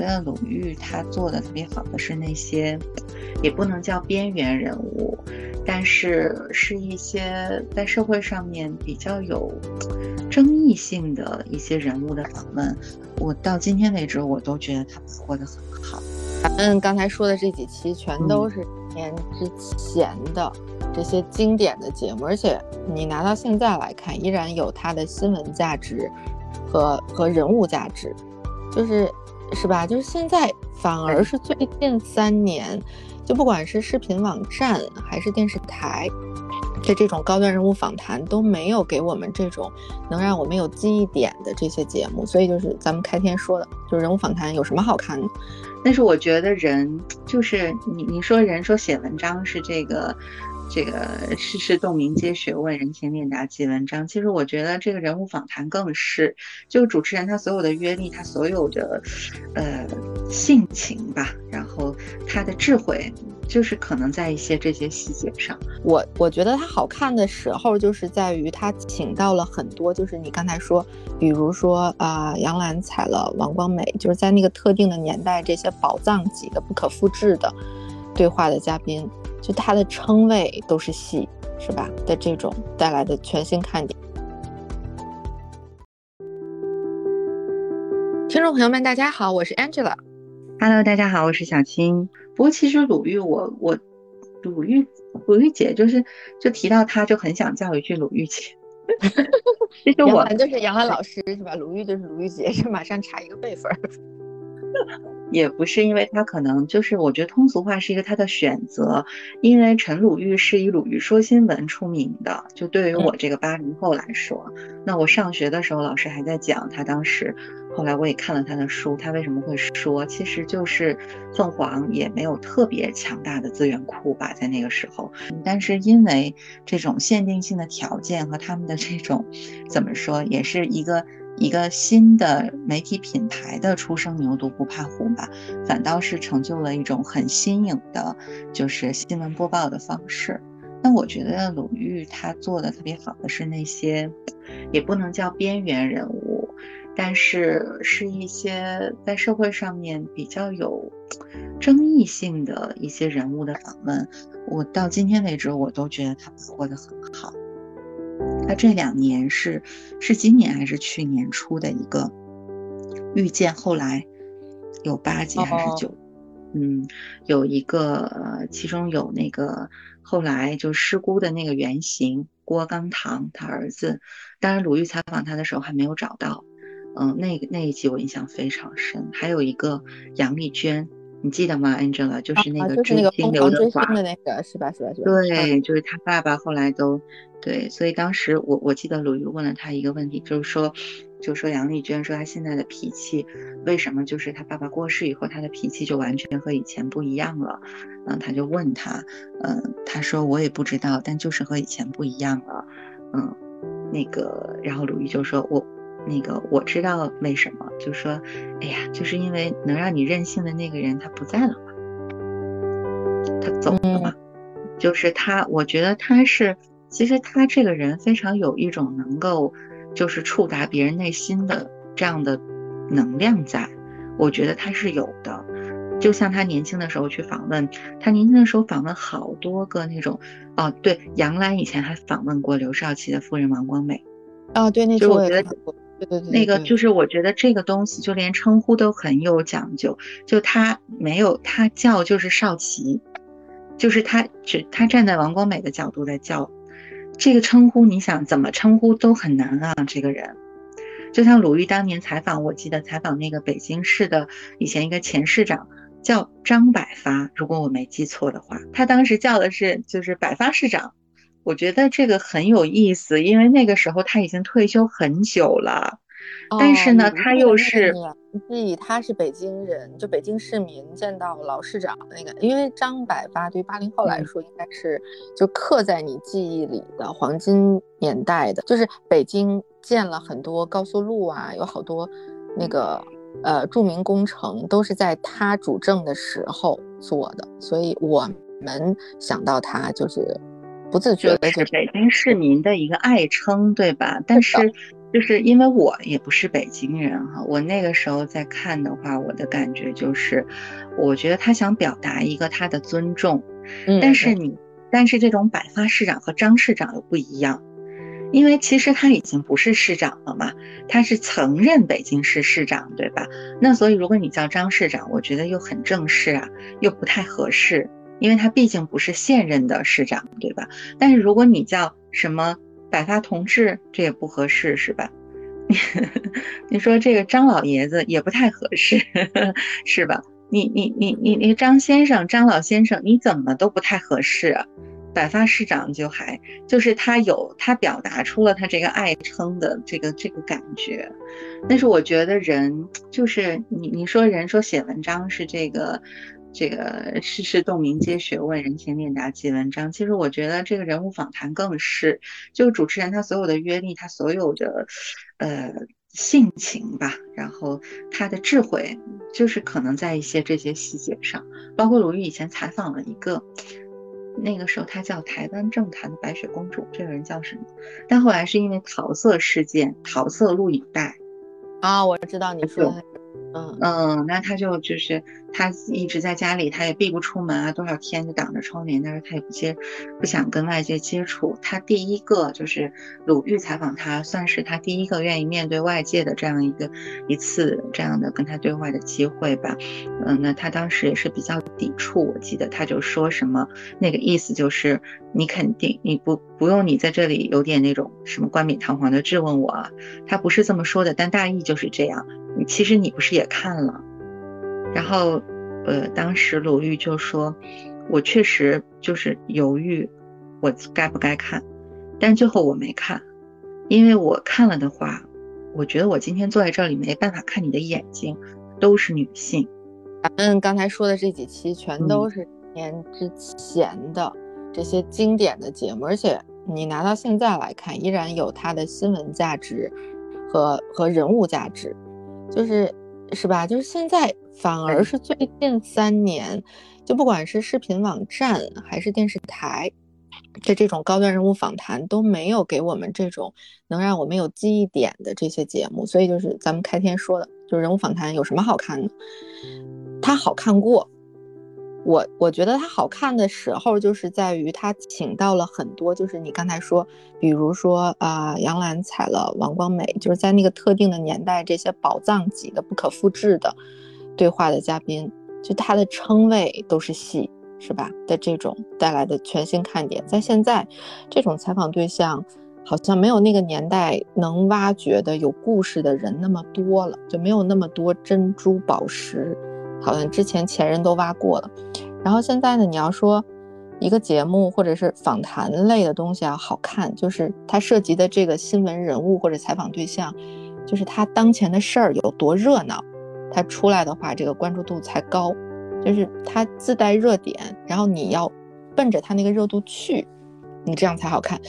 得鲁豫他做的特别好的是那些，也不能叫边缘人物，但是是一些在社会上面比较有争议性的一些人物的访问。我到今天为止，我都觉得他把握的很好。咱们刚才说的这几期全都是年之前的这些经典的节目，而且你拿到现在来看，依然有它的新闻价值和和人物价值，就是是吧？就是现在反而是最近三年，就不管是视频网站还是电视台。的这种高端人物访谈都没有给我们这种能让我们有记忆点的这些节目，所以就是咱们开天说的，就是人物访谈有什么好看的？但是我觉得人就是你，你说人说写文章是这个。这个世事洞明皆学问，人情练达即文章。其实我觉得这个人物访谈更是，就主持人他所有的阅历，他所有的，呃，性情吧，然后他的智慧，就是可能在一些这些细节上。我我觉得他好看的时候，就是在于他请到了很多，就是你刚才说，比如说啊，杨澜采了王光美，就是在那个特定的年代，这些宝藏级的、不可复制的对话的嘉宾。就他的称谓都是戏，是吧？的这种带来的全新看点。听众朋友们，大家好，我是 Angela。Hello，大家好，我是小青。不过其实鲁豫，我我鲁豫鲁豫姐就是就提到她就很想叫一句鲁豫姐。其实我就是杨澜老师是吧？鲁豫就是鲁豫姐，是马上查一个辈分。也不是因为他可能就是我觉得通俗化是一个他的选择，因为陈鲁豫是以鲁豫说新闻出名的。就对于我这个八零后来说，那我上学的时候老师还在讲他当时，后来我也看了他的书，他为什么会说，其实就是凤凰也没有特别强大的资源库吧，在那个时候，但是因为这种限定性的条件和他们的这种怎么说，也是一个。一个新的媒体品牌的初生，牛犊不怕虎吧，反倒是成就了一种很新颖的，就是新闻播报的方式。那我觉得鲁豫他做的特别好的是那些，也不能叫边缘人物，但是是一些在社会上面比较有争议性的一些人物的访问。我到今天为止，我都觉得他把握的很好。他这两年是是今年还是去年出的一个遇见？后来有八集还是九？嗯，有一个，其中有那个后来就失孤的那个原型郭刚堂他儿子。当然，鲁豫采访他的时候还没有找到。嗯，那个那一集我印象非常深。还有一个杨丽娟。你记得吗，Angela？就是那个追星刘德华的那个，是吧？是吧？对，就是他爸爸后来都对，所以当时我我记得鲁豫问了他一个问题，就是说，就说杨丽娟说她现在的脾气为什么就是她爸爸过世以后，她的脾气就完全和以前不一样了？嗯，他就问他，嗯，他说我也不知道，但就是和以前不一样了。嗯，那个，然后鲁豫就说我。那个我知道为什么，就说，哎呀，就是因为能让你任性的那个人他不在了嘛，他走了嘛，就是他，我觉得他是，其实他这个人非常有一种能够，就是触达别人内心的这样的能量在，我觉得他是有的，就像他年轻的时候去访问，他年轻的时候访问好多个那种，哦，对，杨澜以前还访问过刘少奇的夫人王光美，啊，对，那时候我觉得。对对对，那个就是我觉得这个东西就连称呼都很有讲究，就他没有他叫就是少奇，就是他只他站在王光美的角度在叫，这个称呼你想怎么称呼都很难啊。这个人，就像鲁豫当年采访，我记得采访那个北京市的以前一个前市长叫张百发，如果我没记错的话，他当时叫的是就是百发市长。我觉得这个很有意思，因为那个时候他已经退休很久了，但是呢，他又是记忆，他是北京人，就北京市民见到老市长的那个，因为张百发对于八零后来说应该是就刻在你记忆里的黄金年代的，就是北京建了很多高速路啊，有好多那个呃著名工程都是在他主政的时候做的，所以我们想到他就是。不自觉的是北京市民的一个爱称，对吧？但是，就是因为我也不是北京人哈，我那个时候在看的话，我的感觉就是，我觉得他想表达一个他的尊重，但是你，但是这种百发市长和张市长又不一样，因为其实他已经不是市长了嘛，他是曾任北京市市长，对吧？那所以如果你叫张市长，我觉得又很正式啊，又不太合适，因为他毕竟不是现任的市长，对吧？但是如果你叫什么？百发同志，这也不合适是吧？你说这个张老爷子也不太合适，是吧？你你你你你张先生、张老先生，你怎么都不太合适。百发市长就还就是他有他表达出了他这个爱称的这个这个感觉，但是我觉得人就是你你说人说写文章是这个。这个世事洞明皆学问，人情练达即文章。其实我觉得这个人物访谈更是，就主持人他所有的阅历，他所有的呃性情吧，然后他的智慧，就是可能在一些这些细节上。包括鲁豫以前采访了一个，那个时候他叫台湾政坛的白雪公主，这个人叫什么？但后来是因为桃色事件，桃色录影带啊，我知道你说的。嗯嗯，那他就就是他一直在家里，他也闭不出门啊，多少天就挡着窗帘，但是他也不接，不想跟外界接触。他第一个就是鲁豫采访他，算是他第一个愿意面对外界的这样一个一次这样的跟他对话的机会吧。嗯，那他当时也是比较抵触，我记得他就说什么那个意思就是你肯定你不不用你在这里有点那种什么冠冕堂皇的质问我，啊他不是这么说的，但大意就是这样。其实你不是也看了，然后，呃，当时鲁豫就说，我确实就是犹豫，我该不该看，但最后我没看，因为我看了的话，我觉得我今天坐在这里没办法看你的眼睛，都是女性。咱们刚才说的这几期全都是年之前的这些经典的节目，而且你拿到现在来看，依然有它的新闻价值和和人物价值。就是，是吧？就是现在反而是最近三年，就不管是视频网站还是电视台的这种高端人物访谈，都没有给我们这种能让我们有记忆点的这些节目。所以就是咱们开天说的，就是人物访谈有什么好看的？它好看过。我我觉得它好看的时候，就是在于它请到了很多，就是你刚才说，比如说啊，杨澜采了王光美，就是在那个特定的年代，这些宝藏级的、不可复制的对话的嘉宾，就他的称谓都是戏，是吧？的这种带来的全新看点，在现在这种采访对象，好像没有那个年代能挖掘的有故事的人那么多了，就没有那么多珍珠宝石。好像之前前人都挖过了，然后现在呢，你要说一个节目或者是访谈类的东西啊，好看，就是它涉及的这个新闻人物或者采访对象，就是他当前的事儿有多热闹，他出来的话，这个关注度才高，就是它自带热点，然后你要奔着它那个热度去，你这样才好看。